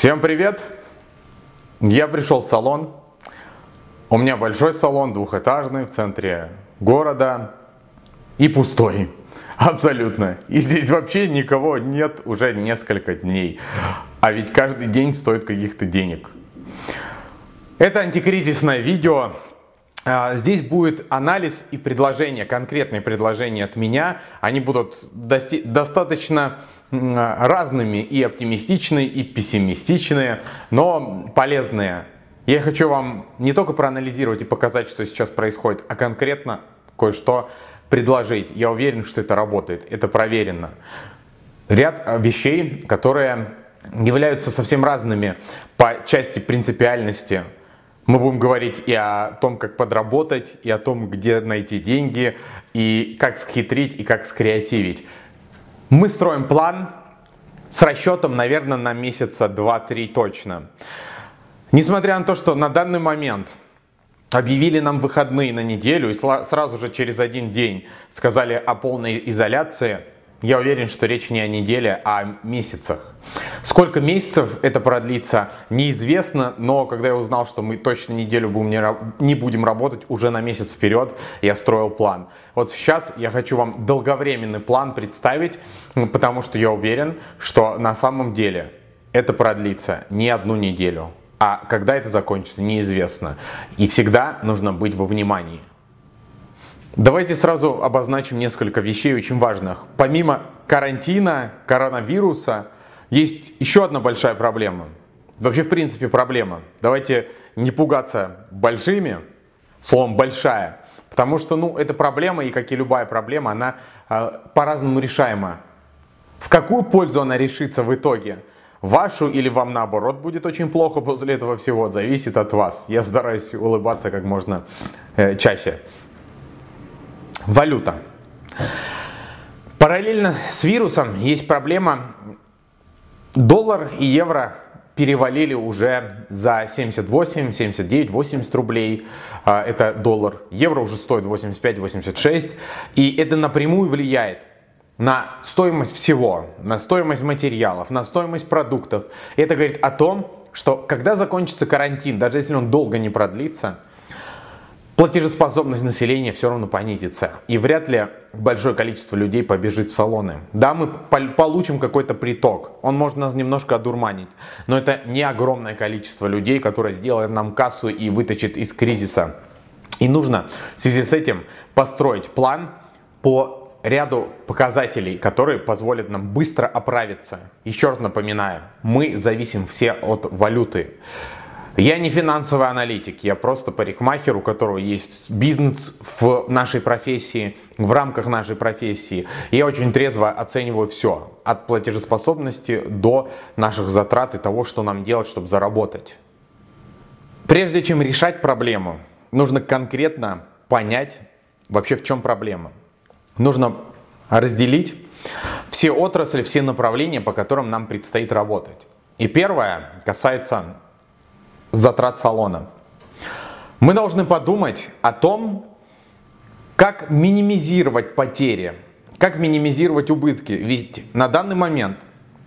Всем привет! Я пришел в салон. У меня большой салон, двухэтажный, в центре города и пустой. Абсолютно. И здесь вообще никого нет уже несколько дней. А ведь каждый день стоит каких-то денег. Это антикризисное видео. А, здесь будет анализ и предложения, конкретные предложения от меня. Они будут достаточно разными и оптимистичные, и пессимистичные, но полезные. Я хочу вам не только проанализировать и показать, что сейчас происходит, а конкретно кое-что предложить. Я уверен, что это работает, это проверено. Ряд а, вещей, которые являются совсем разными по части принципиальности. Мы будем говорить и о том, как подработать, и о том, где найти деньги, и как схитрить, и как скреативить. Мы строим план с расчетом, наверное, на месяца 2-3 точно. Несмотря на то, что на данный момент объявили нам выходные на неделю и сразу же через один день сказали о полной изоляции, я уверен, что речь не о неделе, а о месяцах. Сколько месяцев это продлится, неизвестно, но когда я узнал, что мы точно неделю будем не, не будем работать, уже на месяц вперед я строил план. Вот сейчас я хочу вам долговременный план представить, потому что я уверен, что на самом деле это продлится не одну неделю, а когда это закончится, неизвестно. И всегда нужно быть во внимании. Давайте сразу обозначим несколько вещей очень важных. Помимо карантина, коронавируса, есть еще одна большая проблема. Вообще, в принципе, проблема. Давайте не пугаться большими, словом «большая», потому что, ну, эта проблема, и как и любая проблема, она э, по-разному решаема. В какую пользу она решится в итоге? Вашу или вам наоборот будет очень плохо после этого всего, зависит от вас. Я стараюсь улыбаться как можно э, чаще. Валюта. Параллельно с вирусом есть проблема. Доллар и евро перевалили уже за 78, 79, 80 рублей. А, это доллар. Евро уже стоит 85, 86. И это напрямую влияет на стоимость всего, на стоимость материалов, на стоимость продуктов. И это говорит о том, что когда закончится карантин, даже если он долго не продлится, платежеспособность населения все равно понизится. И вряд ли большое количество людей побежит в салоны. Да, мы получим какой-то приток, он может нас немножко одурманить, но это не огромное количество людей, которое сделает нам кассу и вытащит из кризиса. И нужно в связи с этим построить план по ряду показателей, которые позволят нам быстро оправиться. Еще раз напоминаю, мы зависим все от валюты. Я не финансовый аналитик, я просто парикмахер, у которого есть бизнес в нашей профессии, в рамках нашей профессии. Я очень трезво оцениваю все, от платежеспособности до наших затрат и того, что нам делать, чтобы заработать. Прежде чем решать проблему, нужно конкретно понять вообще в чем проблема. Нужно разделить все отрасли, все направления, по которым нам предстоит работать. И первое касается затрат салона. Мы должны подумать о том, как минимизировать потери, как минимизировать убытки. Ведь на данный момент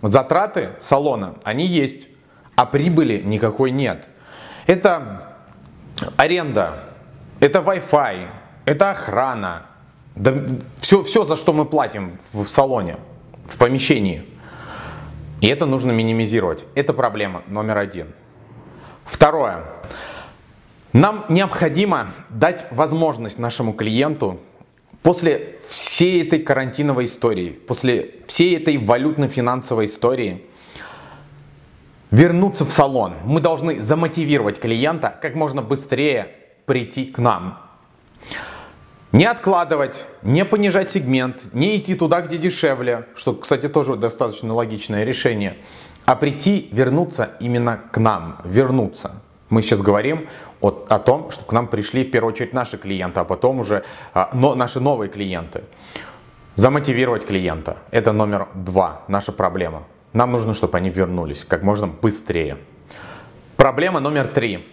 затраты салона, они есть, а прибыли никакой нет. Это аренда, это Wi-Fi, это охрана, да все, все, за что мы платим в салоне, в помещении. И это нужно минимизировать. Это проблема номер один. Второе. Нам необходимо дать возможность нашему клиенту после всей этой карантиновой истории, после всей этой валютно-финансовой истории вернуться в салон. Мы должны замотивировать клиента как можно быстрее прийти к нам. Не откладывать, не понижать сегмент, не идти туда, где дешевле, что, кстати, тоже достаточно логичное решение а прийти, вернуться именно к нам, вернуться. Мы сейчас говорим о, о том, что к нам пришли в первую очередь наши клиенты, а потом уже а, но, наши новые клиенты. Замотивировать клиента – это номер два, наша проблема. Нам нужно, чтобы они вернулись как можно быстрее. Проблема номер три.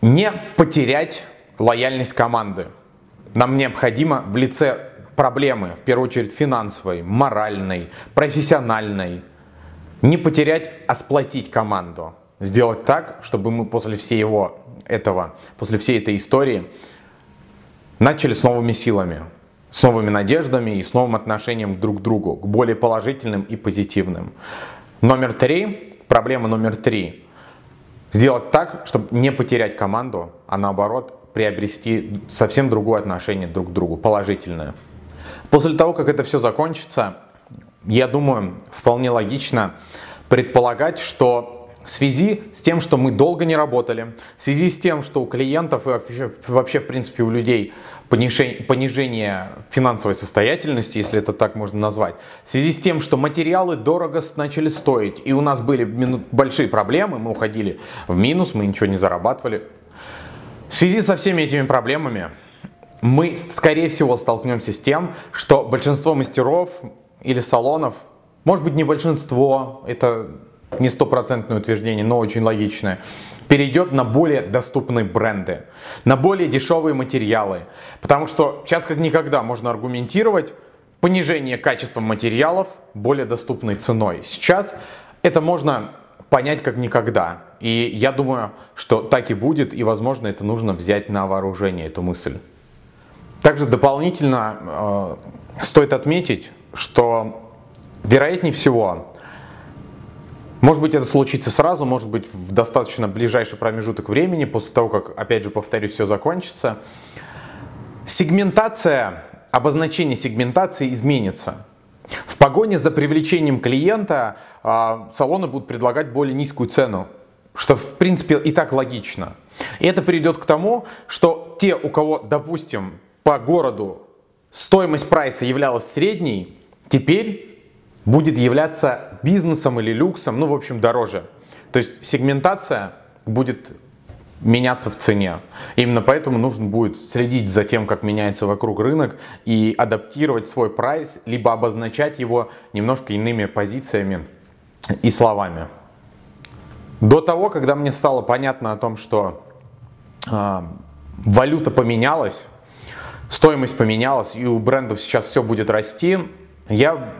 Не потерять лояльность команды. Нам необходимо в лице проблемы, в первую очередь финансовой, моральной, профессиональной, Не потерять, а сплотить команду. Сделать так, чтобы мы после всего этого, после всей этой истории начали с новыми силами, с новыми надеждами и с новым отношением друг к другу, к более положительным и позитивным. Номер три, проблема номер три. Сделать так, чтобы не потерять команду, а наоборот приобрести совсем другое отношение друг к другу, положительное. После того, как это все закончится, я думаю, вполне логично предполагать, что в связи с тем, что мы долго не работали, в связи с тем, что у клиентов и вообще, вообще в принципе, у людей понижение, понижение финансовой состоятельности, если это так можно назвать, в связи с тем, что материалы дорого начали стоить, и у нас были большие проблемы, мы уходили в минус, мы ничего не зарабатывали. В связи со всеми этими проблемами мы, скорее всего, столкнемся с тем, что большинство мастеров или салонов, может быть не большинство, это не стопроцентное утверждение, но очень логичное, перейдет на более доступные бренды, на более дешевые материалы. Потому что сейчас как никогда можно аргументировать понижение качества материалов более доступной ценой. Сейчас это можно понять как никогда. И я думаю, что так и будет, и возможно это нужно взять на вооружение, эту мысль. Также дополнительно э, стоит отметить, что вероятнее всего может быть, это случится сразу, может быть, в достаточно ближайший промежуток времени, после того, как, опять же, повторюсь, все закончится. Сегментация, обозначение сегментации изменится. В погоне за привлечением клиента а, салоны будут предлагать более низкую цену, что, в принципе, и так логично. И это приведет к тому, что те, у кого, допустим, по городу стоимость прайса являлась средней, теперь будет являться бизнесом или люксом, ну, в общем, дороже. То есть сегментация будет меняться в цене. Именно поэтому нужно будет следить за тем, как меняется вокруг рынок и адаптировать свой прайс, либо обозначать его немножко иными позициями и словами. До того, когда мне стало понятно о том, что э, валюта поменялась, стоимость поменялась, и у брендов сейчас все будет расти, я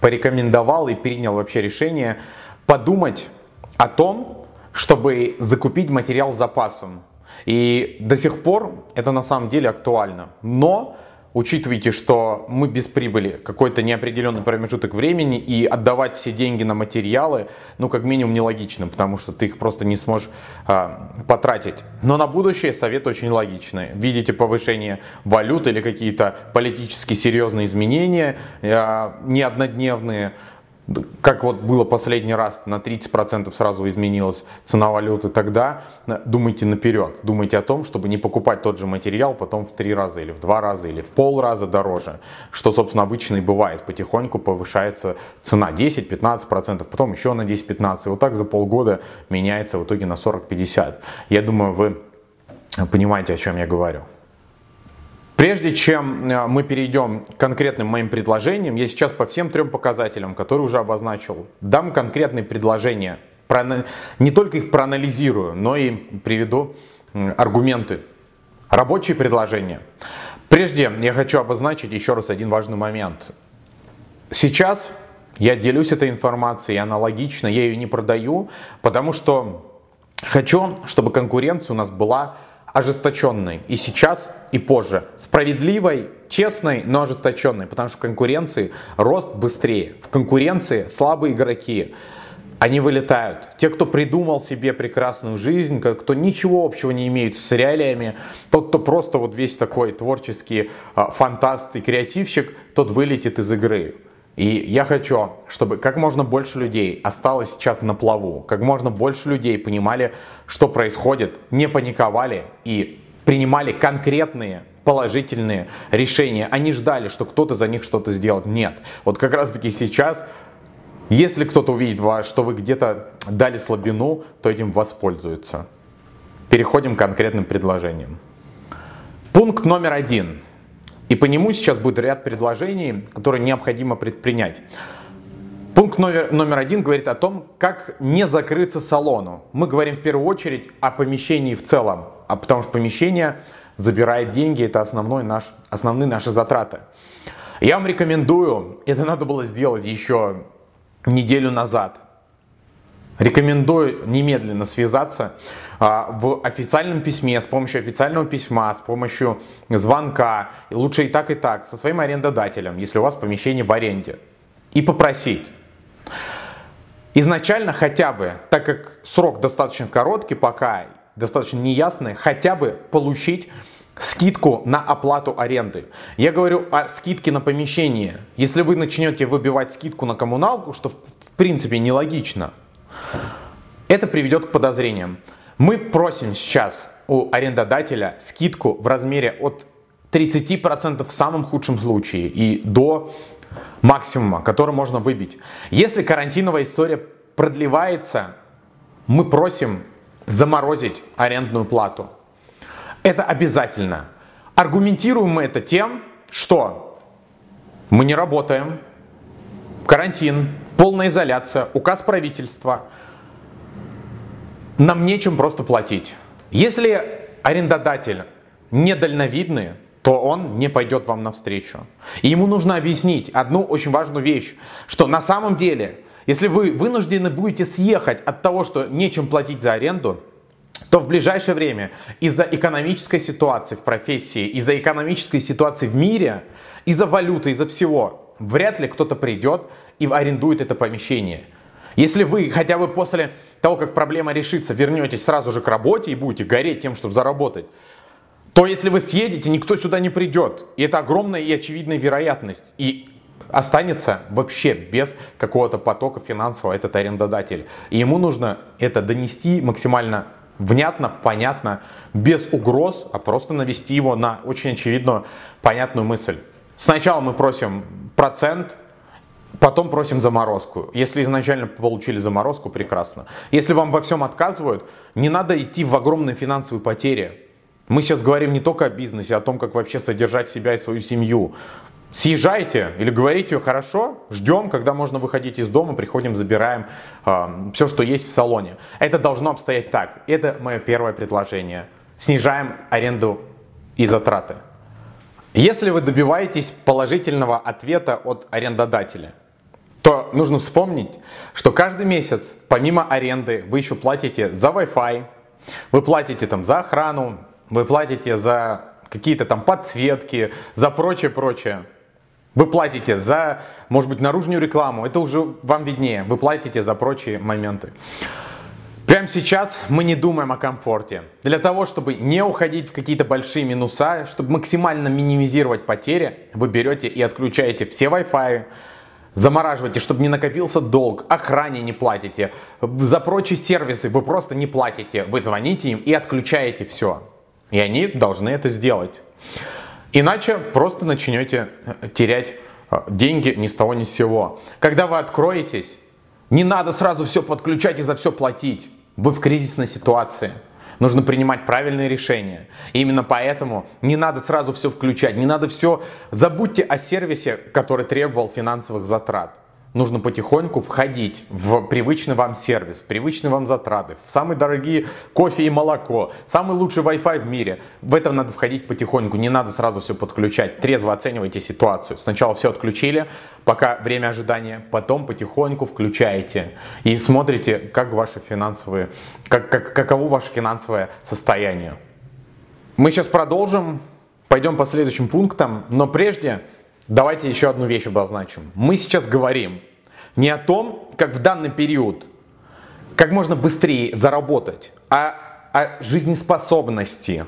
порекомендовал и принял вообще решение подумать о том, чтобы закупить материал с запасом. И до сих пор это на самом деле актуально. Но учитывайте, что мы без прибыли какой-то неопределенный промежуток времени и отдавать все деньги на материалы, ну как минимум нелогично, потому что ты их просто не сможешь а, потратить. Но на будущее совет очень логичный. Видите повышение валют или какие-то политически серьезные изменения, а, не однодневные, как вот было последний раз, на 30% сразу изменилась цена валюты, тогда думайте наперед, думайте о том, чтобы не покупать тот же материал потом в три раза или в два раза или в пол раза дороже, что, собственно, обычно и бывает. Потихоньку повышается цена 10-15%, потом еще на 10-15%, и вот так за полгода меняется в итоге на 40-50%. Я думаю, вы понимаете, о чем я говорю. Прежде чем э, мы перейдем к конкретным моим предложениям, я сейчас по всем трем показателям, которые уже обозначил, дам конкретные предложения. Не только их проанализирую, но и приведу аргументы. Рабочие предложения. Прежде я хочу обозначить еще раз один важный момент. Сейчас я делюсь этой информацией аналогично, я ее не продаю, потому что хочу, чтобы конкуренция у нас была ожесточенной и сейчас, и позже. Справедливой, честной, но ожесточенной, потому что в конкуренции рост быстрее. В конкуренции слабые игроки. Они вылетают. Те, кто придумал себе прекрасную жизнь, кто ничего общего не имеет с реалиями, тот, кто просто вот весь такой творческий а, фантаст и креативщик, тот вылетит из игры. И я хочу, чтобы как можно больше людей осталось сейчас на плаву, как можно больше людей понимали, что происходит, не паниковали и принимали конкретные положительные решения. Они ждали, что кто-то за них что-то сделает. Нет. Вот как раз таки сейчас, если кто-то увидит, что вы где-то дали слабину, то этим воспользуются. Переходим к конкретным предложениям. Пункт номер один – и по нему сейчас будет ряд предложений, которые необходимо предпринять. Пункт номер, один говорит о том, как не закрыться салону. Мы говорим в первую очередь о помещении в целом, а потому что помещение забирает деньги, это основной наш, основные наши затраты. Я вам рекомендую, это надо было сделать еще неделю назад. Рекомендую немедленно связаться а, в официальном письме, с помощью официального письма, с помощью звонка, лучше и так, и так, со своим арендодателем, если у вас помещение в аренде, и попросить. Изначально хотя бы, так как срок достаточно короткий пока, достаточно неясный, хотя бы получить скидку на оплату аренды. Я говорю о скидке на помещение. Если вы начнете выбивать скидку на коммуналку, что в принципе нелогично, это приведет к подозрениям. Мы просим сейчас у арендодателя скидку в размере от 30% в самом худшем случае и до максимума, который можно выбить. Если карантиновая история продлевается, мы просим заморозить арендную плату. Это обязательно. Аргументируем мы это тем, что мы не работаем, карантин, полная изоляция, указ правительства – нам нечем просто платить. Если арендодатель недальновидный, то он не пойдет вам навстречу. И ему нужно объяснить одну очень важную вещь, что на самом деле, если вы вынуждены будете съехать от того, что нечем платить за аренду, то в ближайшее время из-за экономической ситуации в профессии, из-за экономической ситуации в мире, из-за валюты, из-за всего, вряд ли кто-то придет и арендует это помещение. Если вы хотя бы после того, как проблема решится, вернетесь сразу же к работе и будете гореть тем, чтобы заработать, то если вы съедете, никто сюда не придет. И это огромная и очевидная вероятность. И останется вообще без какого-то потока финансового этот арендодатель. И ему нужно это донести максимально внятно, понятно, без угроз, а просто навести его на очень очевидную, понятную мысль. Сначала мы просим процент, Потом просим заморозку. Если изначально получили заморозку, прекрасно. Если вам во всем отказывают, не надо идти в огромные финансовые потери. Мы сейчас говорим не только о бизнесе, а о том, как вообще содержать себя и свою семью. Съезжайте или говорите, хорошо, ждем, когда можно выходить из дома, приходим, забираем э, все, что есть в салоне. Это должно обстоять так. Это мое первое предложение. Снижаем аренду и затраты. Если вы добиваетесь положительного ответа от арендодателя, то нужно вспомнить, что каждый месяц, помимо аренды, вы еще платите за Wi-Fi, вы платите там за охрану, вы платите за какие-то там подсветки, за прочее-прочее. Вы платите за, может быть, наружную рекламу, это уже вам виднее. Вы платите за прочие моменты. Прямо сейчас мы не думаем о комфорте. Для того, чтобы не уходить в какие-то большие минуса, чтобы максимально минимизировать потери, вы берете и отключаете все Wi-Fi, замораживаете, чтобы не накопился долг, охране не платите, за прочие сервисы вы просто не платите, вы звоните им и отключаете все. И они должны это сделать. Иначе просто начнете э, терять э, деньги ни с того ни с сего. Когда вы откроетесь, не надо сразу все подключать и за все платить. Вы в кризисной ситуации. Нужно принимать правильные решения. И именно поэтому не надо сразу все включать, не надо все... Забудьте о сервисе, который требовал финансовых затрат нужно потихоньку входить в привычный вам сервис, в привычные вам затраты, в самые дорогие кофе и молоко, самый лучший Wi-Fi в мире. В это надо входить потихоньку, не надо сразу все подключать. Трезво оценивайте ситуацию. Сначала все отключили, пока время ожидания, потом потихоньку включаете и смотрите, как ваши финансовые, как, как, каково ваше финансовое состояние. Мы сейчас продолжим, пойдем по следующим пунктам, но прежде давайте еще одну вещь обозначим. Мы сейчас говорим не о том, как в данный период, как можно быстрее заработать, а о жизнеспособности.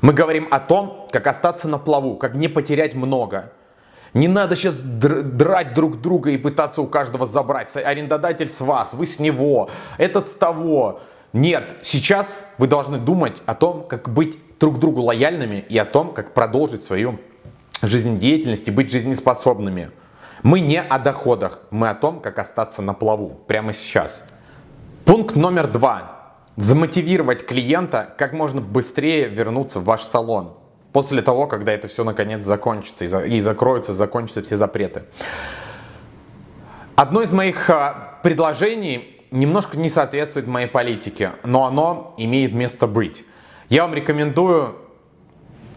Мы говорим о том, как остаться на плаву, как не потерять много. Не надо сейчас драть друг друга и пытаться у каждого забрать. Арендодатель с вас, вы с него, этот с того. Нет, сейчас вы должны думать о том, как быть друг другу лояльными и о том, как продолжить свою жизнедеятельности, быть жизнеспособными. Мы не о доходах, мы о том, как остаться на плаву прямо сейчас. Пункт номер два. Замотивировать клиента как можно быстрее вернуться в ваш салон. После того, когда это все наконец закончится и закроются, закончатся все запреты. Одно из моих а, предложений немножко не соответствует моей политике, но оно имеет место быть. Я вам рекомендую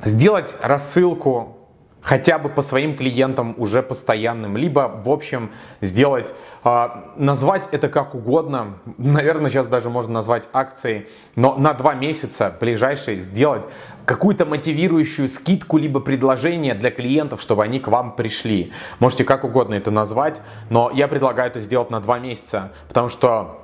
сделать рассылку хотя бы по своим клиентам уже постоянным, либо, в общем, сделать, э, назвать это как угодно, наверное, сейчас даже можно назвать акцией, но на два месяца ближайшие сделать какую-то мотивирующую скидку, либо предложение для клиентов, чтобы они к вам пришли. Можете как угодно это назвать, но я предлагаю это сделать на два месяца, потому что а,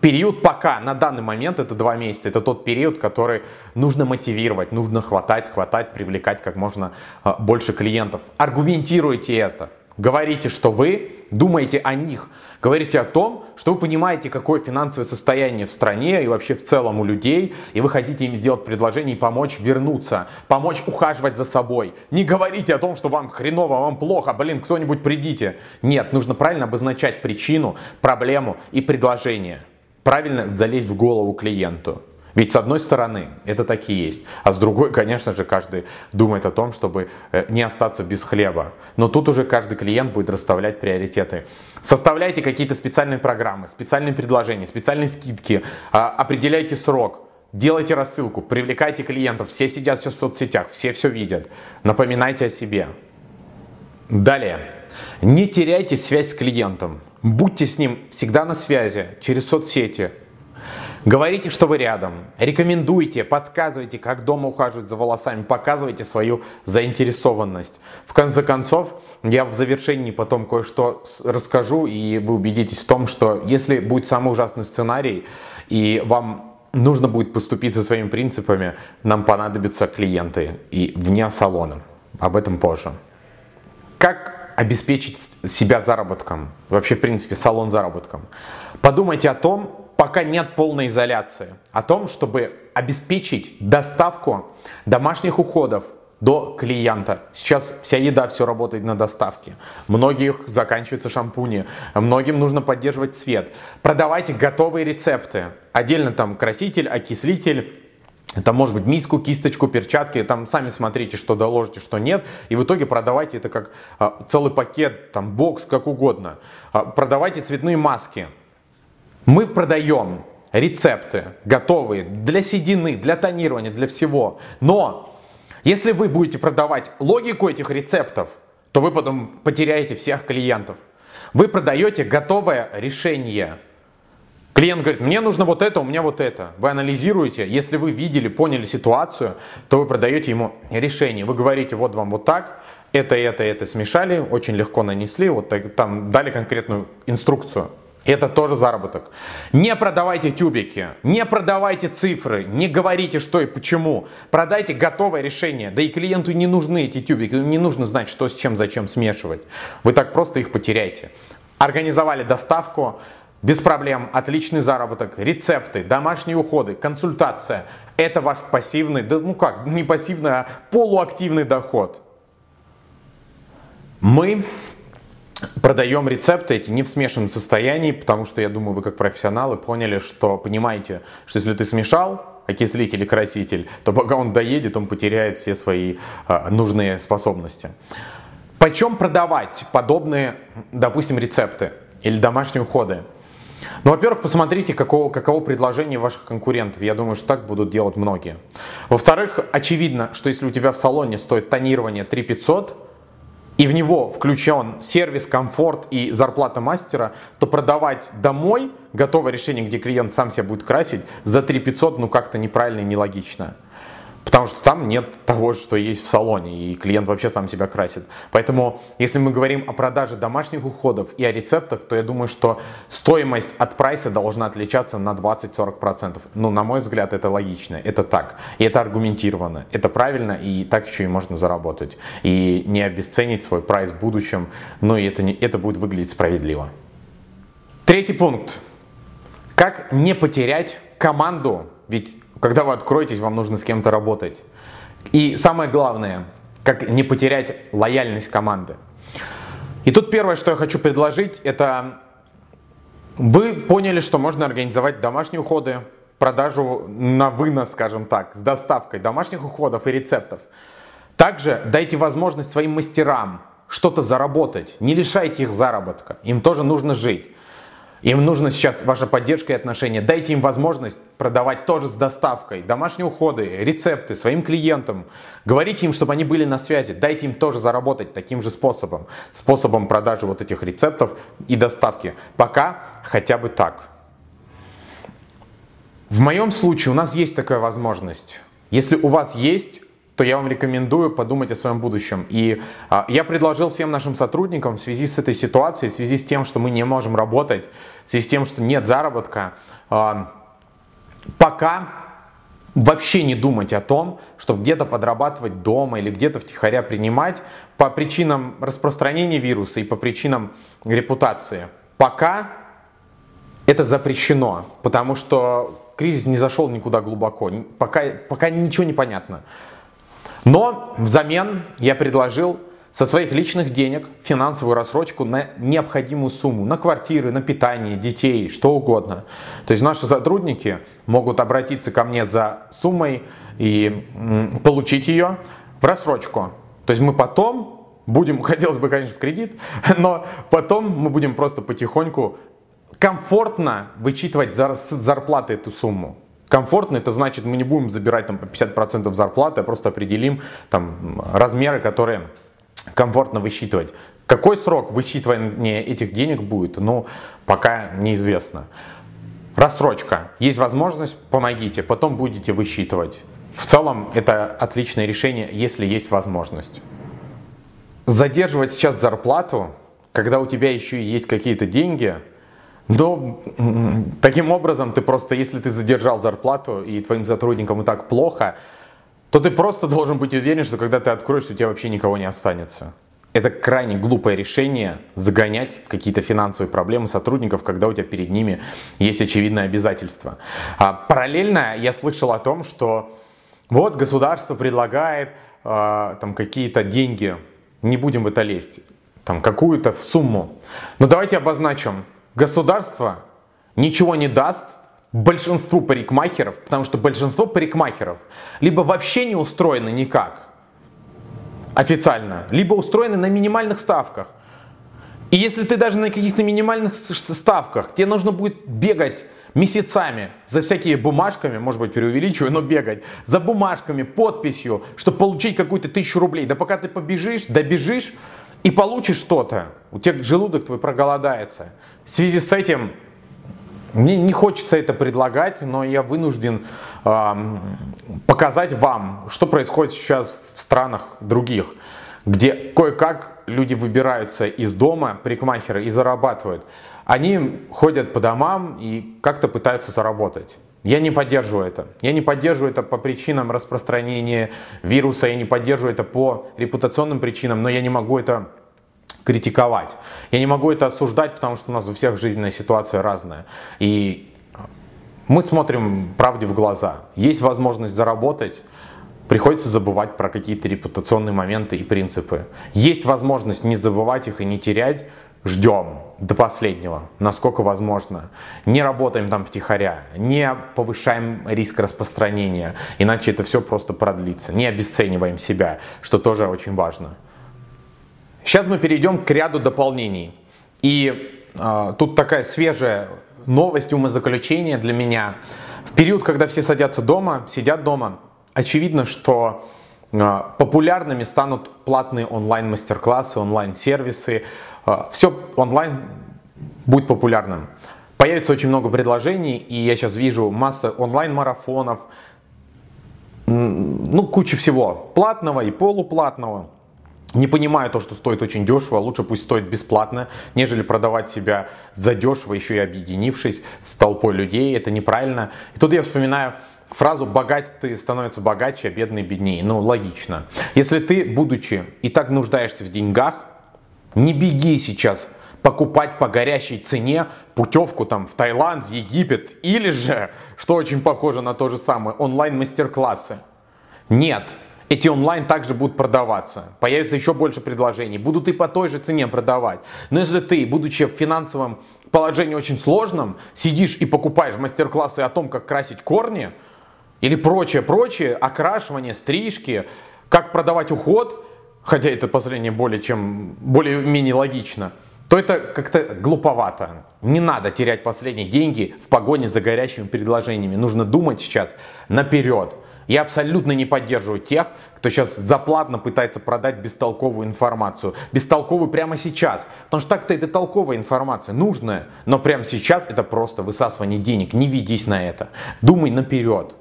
период пока, на данный момент, это два месяца, это тот период, который нужно мотивировать, нужно хватать, хватать, привлекать как можно а, больше клиентов. Аргументируйте это. Говорите, что вы думаете о них. Говорите о том, что вы понимаете, какое финансовое состояние в стране и вообще в целом у людей, и вы хотите им сделать предложение и помочь вернуться, помочь ухаживать за собой. Не говорите о том, что вам хреново, вам плохо, блин, кто-нибудь придите. Нет, нужно правильно обозначать причину, проблему и предложение. Правильно залезть в голову клиенту. Ведь с одной стороны это такие есть, а с другой, конечно же, каждый думает о том, чтобы э, не остаться без хлеба. Но тут уже каждый клиент будет расставлять приоритеты. Составляйте какие-то специальные программы, специальные предложения, специальные скидки, а, определяйте срок. Делайте рассылку, привлекайте клиентов, все сидят сейчас в соцсетях, все все видят. Напоминайте о себе. Далее. Не теряйте связь с клиентом. Будьте с ним всегда на связи, через соцсети, Говорите, что вы рядом, рекомендуйте, подсказывайте, как дома ухаживать за волосами, показывайте свою заинтересованность. В конце концов, я в завершении потом кое-что расскажу, и вы убедитесь в том, что если будет самый ужасный сценарий, и вам нужно будет поступить со своими принципами, нам понадобятся клиенты и вне салона. Об этом позже. Как обеспечить себя заработком? Вообще, в принципе, салон заработком. Подумайте о том, пока нет полной изоляции, о том, чтобы обеспечить доставку домашних уходов до клиента. Сейчас вся еда, все работает на доставке. Многих заканчиваются шампуни. Многим нужно поддерживать цвет. Продавайте готовые рецепты. Отдельно там краситель, окислитель, это может быть миску, кисточку, перчатки, там сами смотрите, что доложите, что нет, и в итоге продавайте это как а, целый пакет, там бокс, как угодно. А, продавайте цветные маски, мы продаем рецепты готовые для седины, для тонирования, для всего. Но если вы будете продавать логику этих рецептов, то вы потом потеряете всех клиентов. Вы продаете готовое решение. Клиент говорит, мне нужно вот это, у меня вот это. Вы анализируете, если вы видели, поняли ситуацию, то вы продаете ему решение. Вы говорите, вот вам вот так, это, это, это смешали, очень легко нанесли, вот так, там дали конкретную инструкцию. Это тоже заработок. Не продавайте тюбики, не продавайте цифры, не говорите что и почему. Продайте готовое решение. Да и клиенту не нужны эти тюбики, не нужно знать, что с чем, зачем смешивать. Вы так просто их потеряете. Организовали доставку, без проблем, отличный заработок, рецепты, домашние уходы, консультация. Это ваш пассивный, да ну как, не пассивный, а полуактивный доход. Мы продаем рецепты эти не в смешанном состоянии, потому что я думаю, вы как профессионалы поняли, что понимаете, что если ты смешал окислитель и краситель, то пока он доедет, он потеряет все свои а, нужные способности. Почем продавать подобные, допустим, рецепты или домашние уходы? Ну, во-первых, посмотрите, какого, каково предложение ваших конкурентов. Я думаю, что так будут делать многие. Во-вторых, очевидно, что если у тебя в салоне стоит тонирование 3 500, и в него включен сервис, комфорт и зарплата мастера, то продавать домой готовое решение, где клиент сам себя будет красить, за 3 500, ну как-то неправильно и нелогично. Потому что там нет того, что есть в салоне, и клиент вообще сам себя красит. Поэтому, если мы говорим о продаже домашних уходов и о рецептах, то я думаю, что стоимость от прайса должна отличаться на 20-40%. Ну, на мой взгляд, это логично, это так. И это аргументированно, это правильно, и так еще и можно заработать. И не обесценить свой прайс в будущем, но и это, не, это будет выглядеть справедливо. Третий пункт. Как не потерять команду? Ведь когда вы откроетесь, вам нужно с кем-то работать. И самое главное, как не потерять лояльность команды. И тут первое, что я хочу предложить, это вы поняли, что можно организовать домашние уходы, продажу на вынос, скажем так, с доставкой домашних уходов и рецептов. Также дайте возможность своим мастерам что-то заработать. Не лишайте их заработка. Им тоже нужно жить. Им нужно сейчас ваша поддержка и отношения. Дайте им возможность продавать тоже с доставкой, домашние уходы, рецепты своим клиентам. Говорите им, чтобы они были на связи. Дайте им тоже заработать таким же способом. Способом продажи вот этих рецептов и доставки. Пока хотя бы так. В моем случае у нас есть такая возможность. Если у вас есть, то я вам рекомендую подумать о своем будущем. И а, я предложил всем нашим сотрудникам в связи с этой ситуацией, в связи с тем, что мы не можем работать, в связи с тем, что нет заработка, а, пока вообще не думать о том, чтобы где-то подрабатывать дома или где-то втихаря принимать по причинам распространения вируса и по причинам репутации. Пока это запрещено, потому что кризис не зашел никуда глубоко, пока, пока ничего не понятно. Но взамен я предложил со своих личных денег финансовую рассрочку на необходимую сумму, на квартиры, на питание, детей, что угодно. То есть наши сотрудники могут обратиться ко мне за суммой и получить ее в рассрочку. То есть мы потом будем, хотелось бы, конечно, в кредит, но потом мы будем просто потихоньку комфортно вычитывать за зарплаты эту сумму. Комфортно, это значит, мы не будем забирать там по 50% зарплаты, а просто определим там размеры, которые комфортно высчитывать. Какой срок высчитывания этих денег будет, ну, пока неизвестно. Рассрочка. Есть возможность, помогите, потом будете высчитывать. В целом это отличное решение, если есть возможность. Задерживать сейчас зарплату, когда у тебя еще есть какие-то деньги – но таким образом ты просто, если ты задержал зарплату и твоим сотрудникам и так плохо, то ты просто должен быть уверен, что когда ты откроешь, у тебя вообще никого не останется. Это крайне глупое решение загонять в какие-то финансовые проблемы сотрудников, когда у тебя перед ними есть очевидное обязательство. А параллельно я слышал о том, что вот государство предлагает а, там какие-то деньги, не будем в это лезть, там какую-то сумму. Но давайте обозначим, Государство ничего не даст большинству парикмахеров, потому что большинство парикмахеров либо вообще не устроены никак официально, либо устроены на минимальных ставках. И если ты даже на каких-то минимальных ставках, тебе нужно будет бегать месяцами за всякими бумажками, может быть преувеличиваю, но бегать, за бумажками, подписью, чтобы получить какую-то тысячу рублей. Да пока ты побежишь, добежишь и получишь что-то, у тебя желудок твой проголодается. В связи с этим мне не хочется это предлагать, но я вынужден э, показать вам, что происходит сейчас в странах других, где кое-как люди выбираются из дома, парикмахеры, и зарабатывают. Они ходят по домам и как-то пытаются заработать. Я не поддерживаю это. Я не поддерживаю это по причинам распространения вируса, я не поддерживаю это по репутационным причинам, но я не могу это критиковать. Я не могу это осуждать, потому что у нас у всех жизненная ситуация разная. И мы смотрим правде в глаза. Есть возможность заработать, приходится забывать про какие-то репутационные моменты и принципы. Есть возможность не забывать их и не терять, ждем до последнего, насколько возможно. Не работаем там втихаря, не повышаем риск распространения, иначе это все просто продлится. Не обесцениваем себя, что тоже очень важно. Сейчас мы перейдем к ряду дополнений. И э, тут такая свежая новость, умозаключение для меня. В период, когда все садятся дома, сидят дома, очевидно, что э, популярными станут платные онлайн-мастер-классы, онлайн-сервисы. Э, все онлайн будет популярным. Появится очень много предложений, и я сейчас вижу масса онлайн-марафонов, ну, куча всего, платного и полуплатного. Не понимаю то, что стоит очень дешево, лучше пусть стоит бесплатно, нежели продавать себя за дешево, еще и объединившись с толпой людей. Это неправильно. И тут я вспоминаю фразу «богатый становится богаче, а бедный беднее». Ну, логично. Если ты, будучи и так нуждаешься в деньгах, не беги сейчас покупать по горящей цене путевку там в Таиланд, в Египет или же, что очень похоже на то же самое, онлайн-мастер-классы. Нет, эти онлайн также будут продаваться. Появится еще больше предложений. Будут и по той же цене продавать. Но если ты, будучи в финансовом положении очень сложном, сидишь и покупаешь мастер-классы о том, как красить корни, или прочее, прочее, окрашивание, стрижки, как продавать уход, хотя это последнее более чем, более-менее логично, то это как-то глуповато. Не надо терять последние деньги в погоне за горящими предложениями. Нужно думать сейчас наперед. Я абсолютно не поддерживаю тех, кто сейчас заплатно пытается продать бестолковую информацию. Бестолковую прямо сейчас. Потому что так-то это толковая информация, нужная. Но прямо сейчас это просто высасывание денег. Не ведись на это. Думай наперед.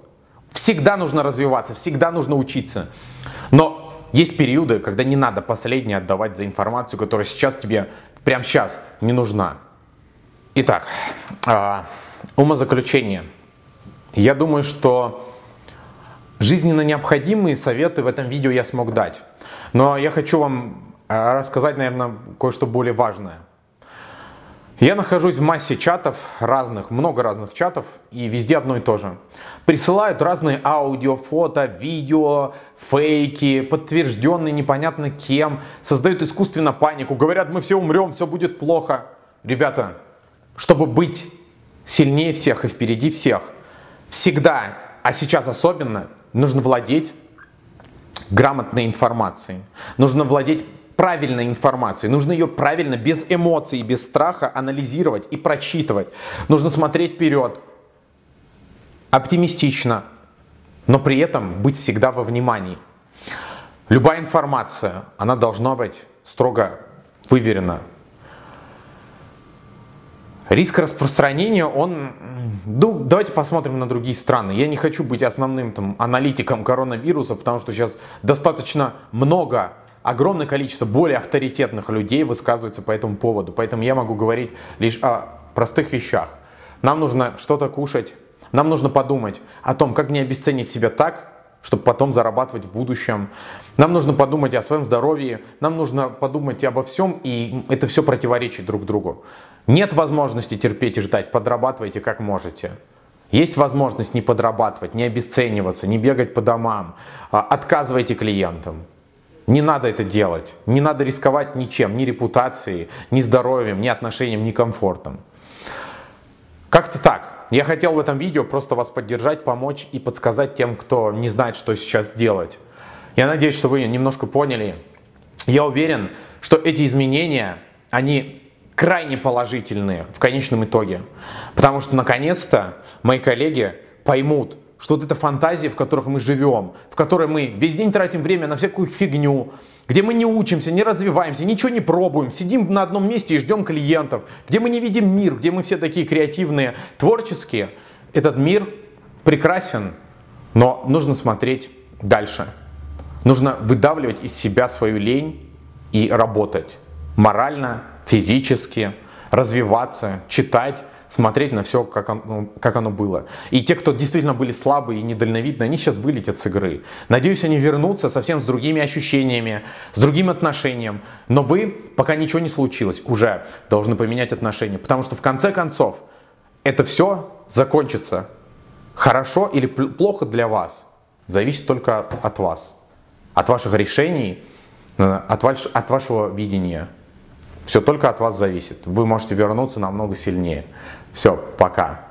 Всегда нужно развиваться, всегда нужно учиться. Но есть периоды, когда не надо последнее отдавать за информацию, которая сейчас тебе, прямо сейчас, не нужна. Итак, а, умозаключение. Я думаю, что Жизненно необходимые советы в этом видео я смог дать. Но я хочу вам э, рассказать, наверное, кое-что более важное. Я нахожусь в массе чатов разных, много разных чатов, и везде одно и то же. Присылают разные аудио, фото, видео, фейки, подтвержденные непонятно кем, создают искусственно панику, говорят, мы все умрем, все будет плохо. Ребята, чтобы быть сильнее всех и впереди всех, всегда, а сейчас особенно, Нужно владеть грамотной информацией. Нужно владеть правильной информацией. Нужно ее правильно, без эмоций, без страха анализировать и прочитывать. Нужно смотреть вперед, оптимистично, но при этом быть всегда во внимании. Любая информация, она должна быть строго выверена, Риск распространения, он... Ну, давайте посмотрим на другие страны. Я не хочу быть основным там, аналитиком коронавируса, потому что сейчас достаточно много, огромное количество более авторитетных людей высказываются по этому поводу. Поэтому я могу говорить лишь о простых вещах. Нам нужно что-то кушать, нам нужно подумать о том, как не обесценить себя так, чтобы потом зарабатывать в будущем. Нам нужно подумать о своем здоровье, нам нужно подумать обо всем, и это все противоречит друг другу. Нет возможности терпеть и ждать, подрабатывайте как можете. Есть возможность не подрабатывать, не обесцениваться, не бегать по домам. А, отказывайте клиентам. Не надо это делать. Не надо рисковать ничем, ни репутацией, ни здоровьем, ни отношением, ни комфортом. Как-то так. Я хотел в этом видео просто вас поддержать, помочь и подсказать тем, кто не знает, что сейчас делать. Я надеюсь, что вы немножко поняли. Я уверен, что эти изменения, они крайне положительные в конечном итоге. Потому что наконец-то мои коллеги поймут, что вот это фантазии, в которых мы живем, в которой мы весь день тратим время на всякую фигню, где мы не учимся, не развиваемся, ничего не пробуем, сидим на одном месте и ждем клиентов, где мы не видим мир, где мы все такие креативные, творческие. Этот мир прекрасен, но нужно смотреть дальше. Нужно выдавливать из себя свою лень и работать морально, физически, развиваться, читать, смотреть на все, как оно, как оно было. И те, кто действительно были слабые и недальновидны, они сейчас вылетят с игры. Надеюсь, они вернутся совсем с другими ощущениями, с другим отношением. Но вы, пока ничего не случилось, уже должны поменять отношения. Потому что в конце концов это все закончится. Хорошо или плохо для вас зависит только от вас. От ваших решений, э, от, ваш, от вашего видения. Все только от вас зависит. Вы можете вернуться намного сильнее. Все, пока.